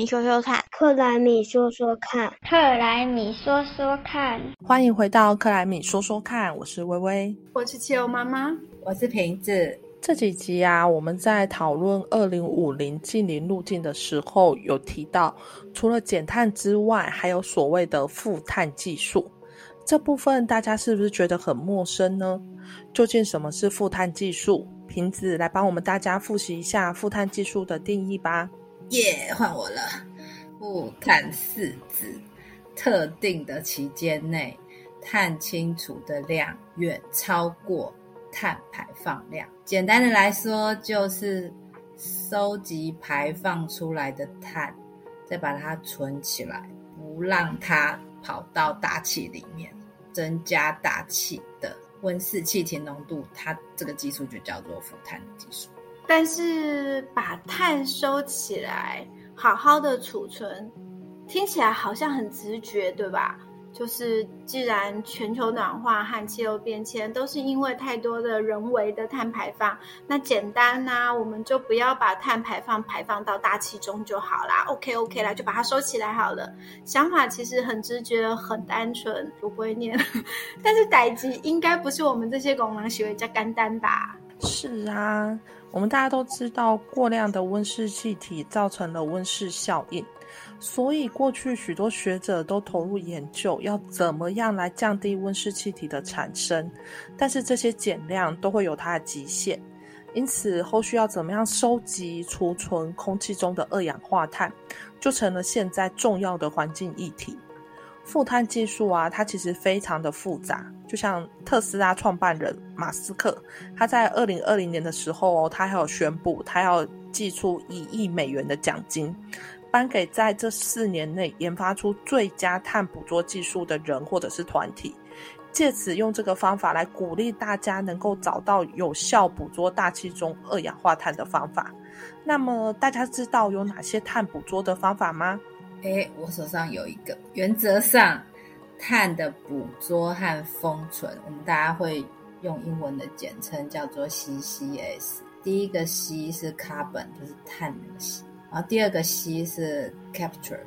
米说说看，克莱米说说看，克莱米说说看。欢迎回到克莱米说说看，我是微微，我是汽油妈妈，我是瓶子。这几集啊，我们在讨论二零五零近零路径的时候，有提到除了减碳之外，还有所谓的负碳技术。这部分大家是不是觉得很陌生呢？究竟什么是负碳技术？瓶子来帮我们大家复习一下负碳技术的定义吧。耶，换我了。负碳四字，特定的期间内，碳清除的量远超过。碳排放量，简单的来说，就是收集排放出来的碳，再把它存起来，不让它跑到大气里面，增加大气的温室气体浓度。它这个技术就叫做负碳技术。但是把碳收起来，好好的储存，听起来好像很直觉，对吧？就是，既然全球暖化和气候变迁都是因为太多的人为的碳排放，那简单呐，我们就不要把碳排放排放到大气中就好啦。OK OK 啦，就把它收起来好了。想法其实很直觉、很单纯，我不会念。但是代际应该不是我们这些工人喜欢加干单吧？是啊，我们大家都知道，过量的温室气体造成了温室效应。所以，过去许多学者都投入研究，要怎么样来降低温室气体的产生。但是，这些减量都会有它的极限。因此，后续要怎么样收集、储存空气中的二氧化碳，就成了现在重要的环境议题。负碳技术啊，它其实非常的复杂。就像特斯拉创办人马斯克，他在二零二零年的时候哦，他还有宣布，他要寄出一亿美元的奖金。颁给在这四年内研发出最佳碳捕捉技术的人或者是团体，借此用这个方法来鼓励大家能够找到有效捕捉大气中二氧化碳的方法。那么大家知道有哪些碳捕捉的方法吗？哎，我手上有一个，原则上碳的捕捉和封存，我们大家会用英文的简称叫做 CCS。第一个 C 是 carbon，就是碳的 C。然后第二个 C 是 capture，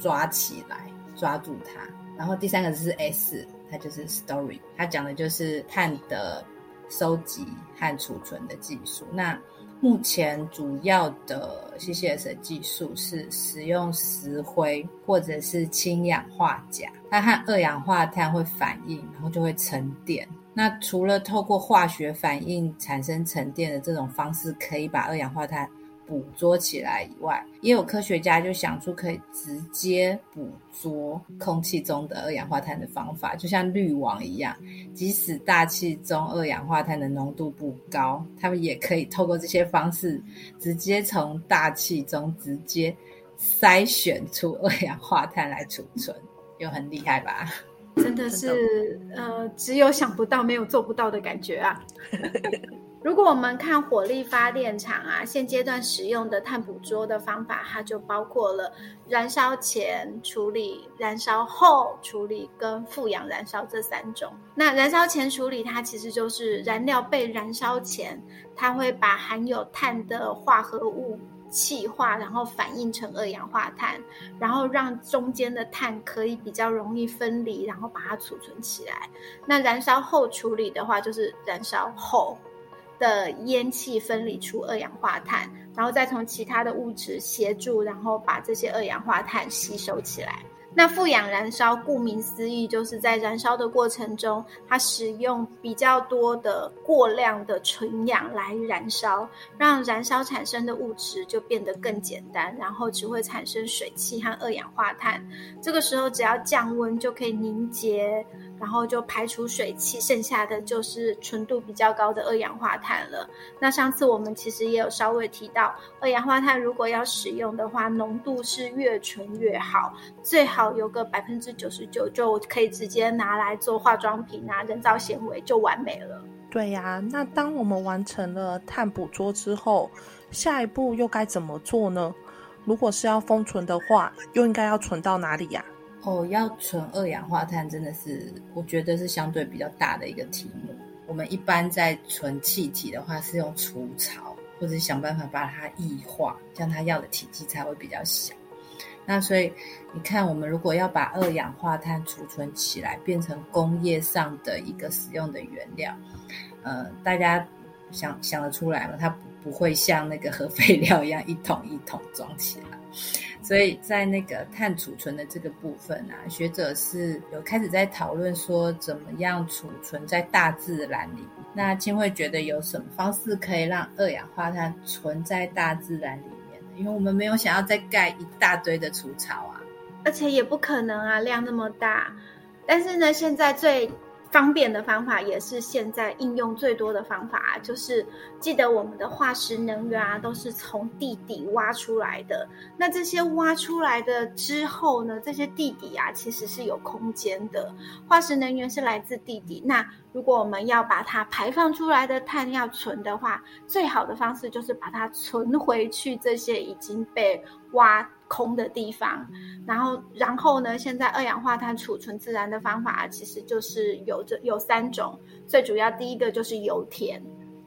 抓起来，抓住它。然后第三个是 S，它就是 story，它讲的就是碳的收集和储存的技术。那目前主要的 CCS 技术是使用石灰或者是氢氧化钾，它和二氧化碳会反应，然后就会沉淀。那除了透过化学反应产生沉淀的这种方式，可以把二氧化碳捕捉起来以外，也有科学家就想出可以直接捕捉空气中的二氧化碳的方法，就像滤网一样，即使大气中二氧化碳的浓度不高，他们也可以透过这些方式，直接从大气中直接筛选出二氧化碳来储存，又很厉害吧？真的是，呃，只有想不到，没有做不到的感觉啊。如果我们看火力发电厂啊，现阶段使用的碳捕捉的方法，它就包括了燃烧前处理、燃烧后处理跟富氧燃烧这三种。那燃烧前处理，它其实就是燃料被燃烧前，它会把含有碳的化合物气化，然后反应成二氧化碳，然后让中间的碳可以比较容易分离，然后把它储存起来。那燃烧后处理的话，就是燃烧后。的烟气分离出二氧化碳，然后再从其他的物质协助，然后把这些二氧化碳吸收起来。那富氧燃烧，顾名思义，就是在燃烧的过程中，它使用比较多的过量的纯氧来燃烧，让燃烧产生的物质就变得更简单，然后只会产生水汽和二氧化碳。这个时候只要降温就可以凝结。然后就排除水汽，剩下的就是纯度比较高的二氧化碳了。那上次我们其实也有稍微提到，二氧化碳如果要使用的话，浓度是越纯越好，最好有个百分之九十九就可以直接拿来做化妆品啊，人造纤维就完美了。对呀，那当我们完成了碳捕捉之后，下一步又该怎么做呢？如果是要封存的话，又应该要存到哪里呀？哦，要存二氧化碳真的是，我觉得是相对比较大的一个题目。我们一般在存气体的话，是用除槽，或者想办法把它异化，这样它要的体积才会比较小。那所以你看，我们如果要把二氧化碳储存起来，变成工业上的一个使用的原料，呃，大家想想得出来吗？它不会像那个核废料一样一桶一桶装起来。所以在那个碳储存的这个部分啊，学者是有开始在讨论说，怎么样储存在大自然里。那清慧觉得有什么方式可以让二氧化碳存在大自然里面？因为我们没有想要再盖一大堆的除草啊，而且也不可能啊，量那么大。但是呢，现在最方便的方法也是现在应用最多的方法，就是记得我们的化石能源啊，都是从地底挖出来的。那这些挖出来的之后呢，这些地底啊，其实是有空间的。化石能源是来自地底，那如果我们要把它排放出来的碳要存的话，最好的方式就是把它存回去这些已经被挖。空的地方，然后，然后呢？现在二氧化碳储存自然的方法，其实就是有这有三种。最主要第一个就是油田，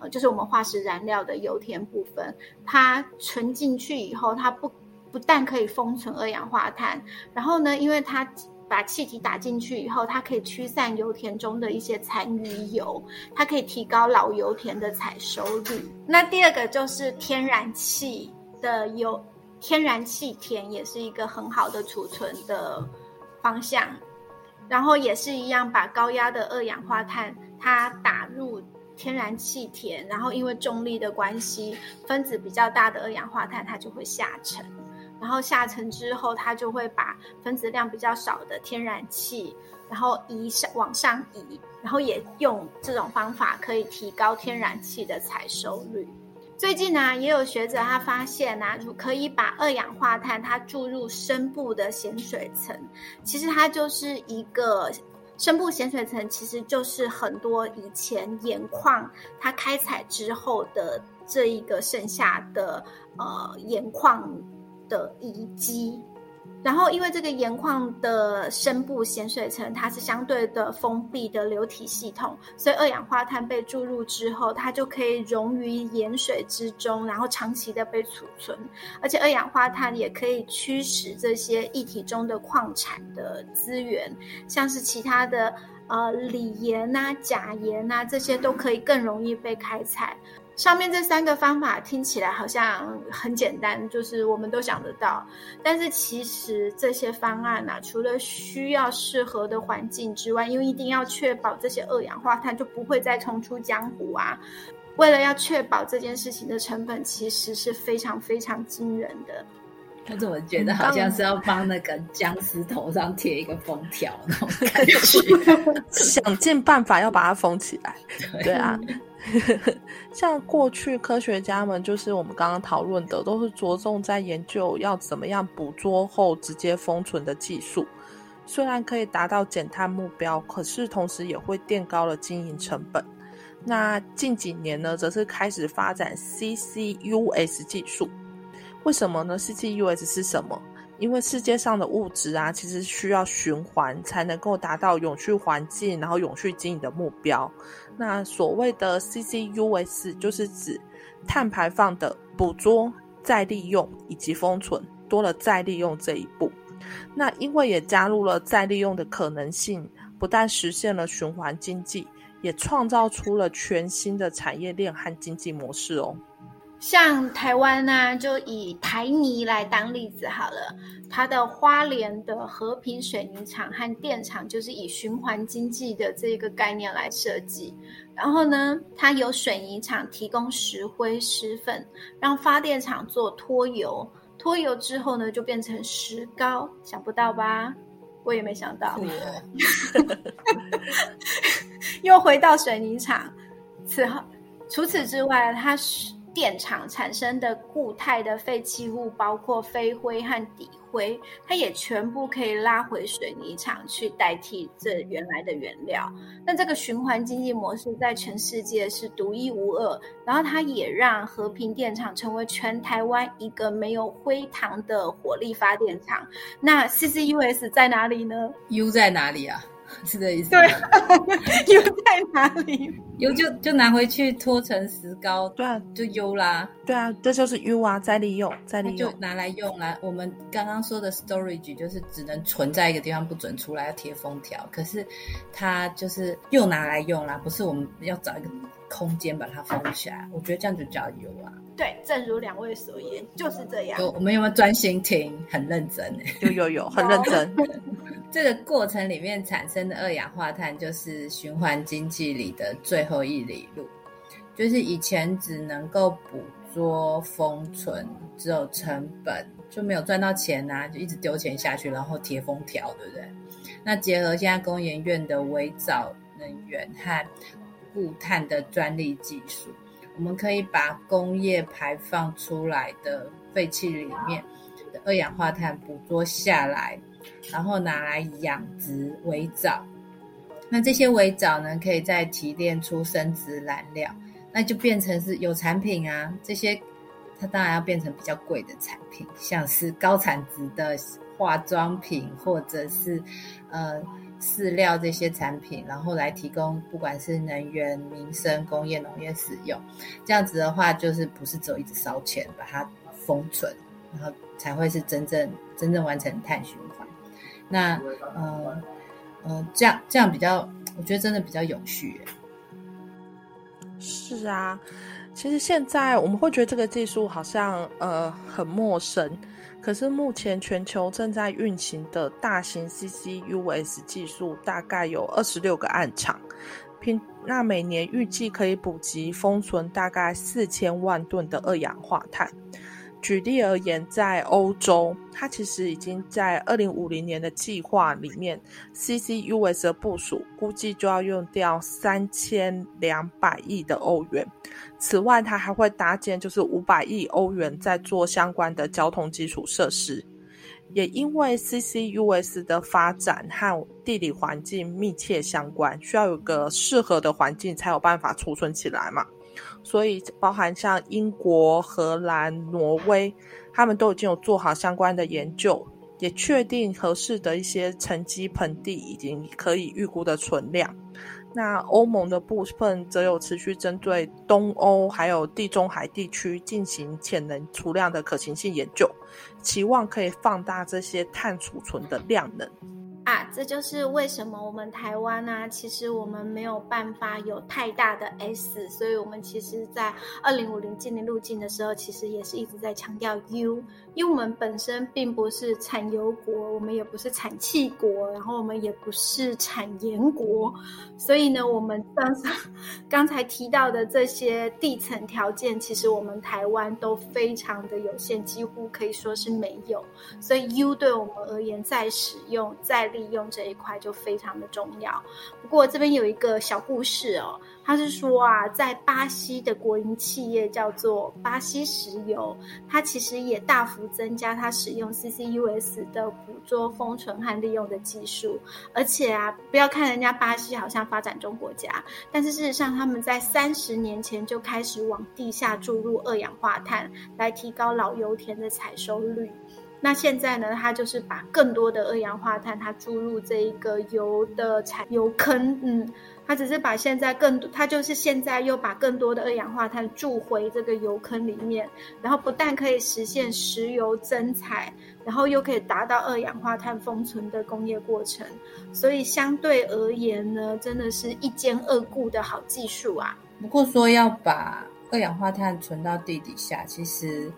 呃，就是我们化石燃料的油田部分，它存进去以后，它不不但可以封存二氧化碳，然后呢，因为它把气体打进去以后，它可以驱散油田中的一些残余油，它可以提高老油田的采收率。那第二个就是天然气的油。天然气田也是一个很好的储存的方向，然后也是一样，把高压的二氧化碳它打入天然气田，然后因为重力的关系，分子比较大的二氧化碳它就会下沉，然后下沉之后，它就会把分子量比较少的天然气，然后移上往上移，然后也用这种方法可以提高天然气的采收率。最近呢，也有学者他发现呐，可以把二氧化碳它注入深部的咸水层，其实它就是一个深部咸水层，其实就是很多以前盐矿它开采之后的这一个剩下的呃盐矿的遗迹。然后，因为这个盐矿的深部咸水层，它是相对的封闭的流体系统，所以二氧化碳被注入之后，它就可以溶于盐水之中，然后长期的被储存。而且，二氧化碳也可以驱使这些液体中的矿产的资源，像是其他的呃锂盐呐、钾盐呐，这些都可以更容易被开采。上面这三个方法听起来好像很简单，就是我们都想得到。但是其实这些方案呢，除了需要适合的环境之外，因为一定要确保这些二氧化碳就不会再冲出江湖啊。为了要确保这件事情的成本，其实是非常非常惊人的。我怎么觉得好像是要帮那个僵尸头上贴一个封条那种感觉？想尽办法要把它封起来。对啊。像过去科学家们，就是我们刚刚讨论的，都是着重在研究要怎么样捕捉后直接封存的技术。虽然可以达到减碳目标，可是同时也会垫高了经营成本。那近几年呢，则是开始发展 CCUS 技术。为什么呢？CCUS 是什么？因为世界上的物质啊，其实需要循环才能够达到永续环境，然后永续经营的目标。那所谓的 CCUS 就是指碳排放的捕捉、再利用以及封存，多了再利用这一步。那因为也加入了再利用的可能性，不但实现了循环经济，也创造出了全新的产业链和经济模式哦。像台湾呢，就以台泥来当例子好了。它的花莲的和平水泥厂和电厂，就是以循环经济的这个概念来设计。然后呢，它有水泥厂提供石灰石粉，让发电厂做脱油，脱油之后呢，就变成石膏。想不到吧？我也没想到。又回到水泥厂。此后，除此之外，它是。电厂产生的固态的废弃物，包括飞灰和底灰，它也全部可以拉回水泥厂去代替这原来的原料。那这个循环经济模式在全世界是独一无二，然后它也让和平电厂成为全台湾一个没有灰糖的火力发电厂。那 CCUS 在哪里呢？U 在哪里啊？是这意思？对，油在哪里？油就就拿回去脱成石膏，对啊，就油啦。对啊，这就是 U 啊，再利用，再利用，就拿来用啦。我们刚刚说的 storage 就是只能存在一个地方，不准出来，要贴封条。可是它就是又拿来用啦，不是我们要找一个空间把它封起来。我觉得这样就叫油啊。对，正如两位所言，就是这样。有我们有没有专心听？很认真有有有，很认真。这个过程里面产生的二氧化碳，就是循环经济里的最后一里路。就是以前只能够捕捉、封存，只有成本，就没有赚到钱呐，就一直丢钱下去，然后贴封条，对不对？那结合现在工研院的微藻能源和固碳的专利技术。我们可以把工业排放出来的废气里面的二氧化碳捕捉下来，然后拿来养殖微藻。那这些微藻呢，可以再提炼出生殖燃料，那就变成是有产品啊。这些它当然要变成比较贵的产品，像是高产值的化妆品，或者是呃。饲料这些产品，然后来提供不管是能源、民生、工业、农业使用，这样子的话，就是不是只有一直烧钱把它封存，然后才会是真正真正完成碳循环。那呃呃，这样这样比较，我觉得真的比较有序。是啊，其实现在我们会觉得这个技术好像呃很陌生。可是目前全球正在运行的大型 CCUS 技术大概有二十六个暗场，平那每年预计可以补给封存大概四千万吨的二氧化碳。举例而言，在欧洲，它其实已经在二零五零年的计划里面，CCUS 的部署估计就要用掉三千两百亿的欧元。此外，它还会搭建就是五百亿欧元在做相关的交通基础设施。也因为 CCUS 的发展和地理环境密切相关，需要有个适合的环境才有办法储存起来嘛。所以，包含像英国、荷兰、挪威，他们都已经有做好相关的研究，也确定合适的一些沉积盆地已经可以预估的存量。那欧盟的部分则有持续针对东欧还有地中海地区进行潜能储量的可行性研究，期望可以放大这些碳储存的量能。啊，这就是为什么我们台湾呢，其实我们没有办法有太大的 S，所以我们其实，在二零五零净零路径的时候，其实也是一直在强调 U，因为我们本身并不是产油国，我们也不是产气国，然后我们也不是产盐国，所以呢，我们刚 刚才提到的这些地层条件，其实我们台湾都非常的有限，几乎可以说是没有，所以 U 对我们而言，在使用在利用这一块就非常的重要。不过这边有一个小故事哦，他是说啊，在巴西的国营企业叫做巴西石油，它其实也大幅增加它使用 CCUS 的捕捉、封存和利用的技术。而且啊，不要看人家巴西好像发展中国家，但是事实上他们在三十年前就开始往地下注入二氧化碳，来提高老油田的采收率。那现在呢？它就是把更多的二氧化碳，它注入这一个油的产油坑，嗯，它只是把现在更多，它就是现在又把更多的二氧化碳注回这个油坑里面，然后不但可以实现石油增采，然后又可以达到二氧化碳封存的工业过程，所以相对而言呢，真的是一兼二顾的好技术啊。不过说要把二氧化碳存到地底下，其实。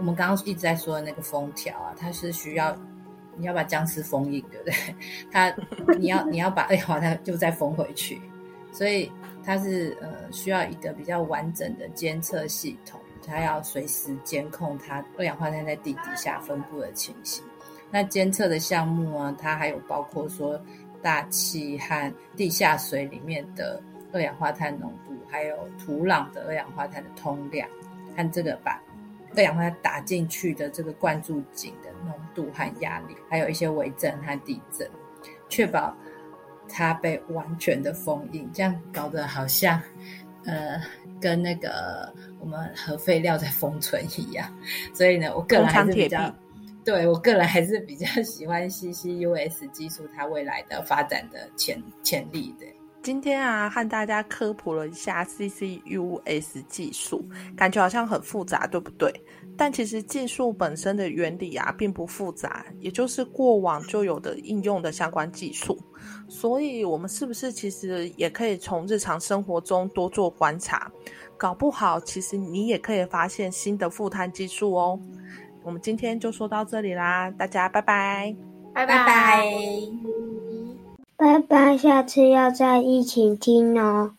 呃，我们刚刚一直在说的那个封条啊，它是需要你要把僵尸封印，对不对？它你要 你要把二氧化碳就再封回去，所以它是呃需要一个比较完整的监测系统，它要随时监控它二氧化碳在地底下分布的情形。那监测的项目啊，它还有包括说大气和地下水里面的二氧化碳浓度，还有土壤的二氧化碳的通量，看这个把。二氧化碳打进去的这个灌注井的浓度和压力，还有一些微震和地震，确保它被完全的封印。这样搞得好像，呃，跟那个我们核废料在封存一样。所以呢，我个人还是比较，对我个人还是比较喜欢 CCUS 技术它未来的发展的潜潜力的。今天啊，和大家科普了一下 CCUS 技术，感觉好像很复杂，对不对？但其实技术本身的原理啊，并不复杂，也就是过往就有的应用的相关技术。所以，我们是不是其实也可以从日常生活中多做观察？搞不好，其实你也可以发现新的负碳技术哦。我们今天就说到这里啦，大家拜拜，拜拜拜。拜拜，下次要再一起听哦。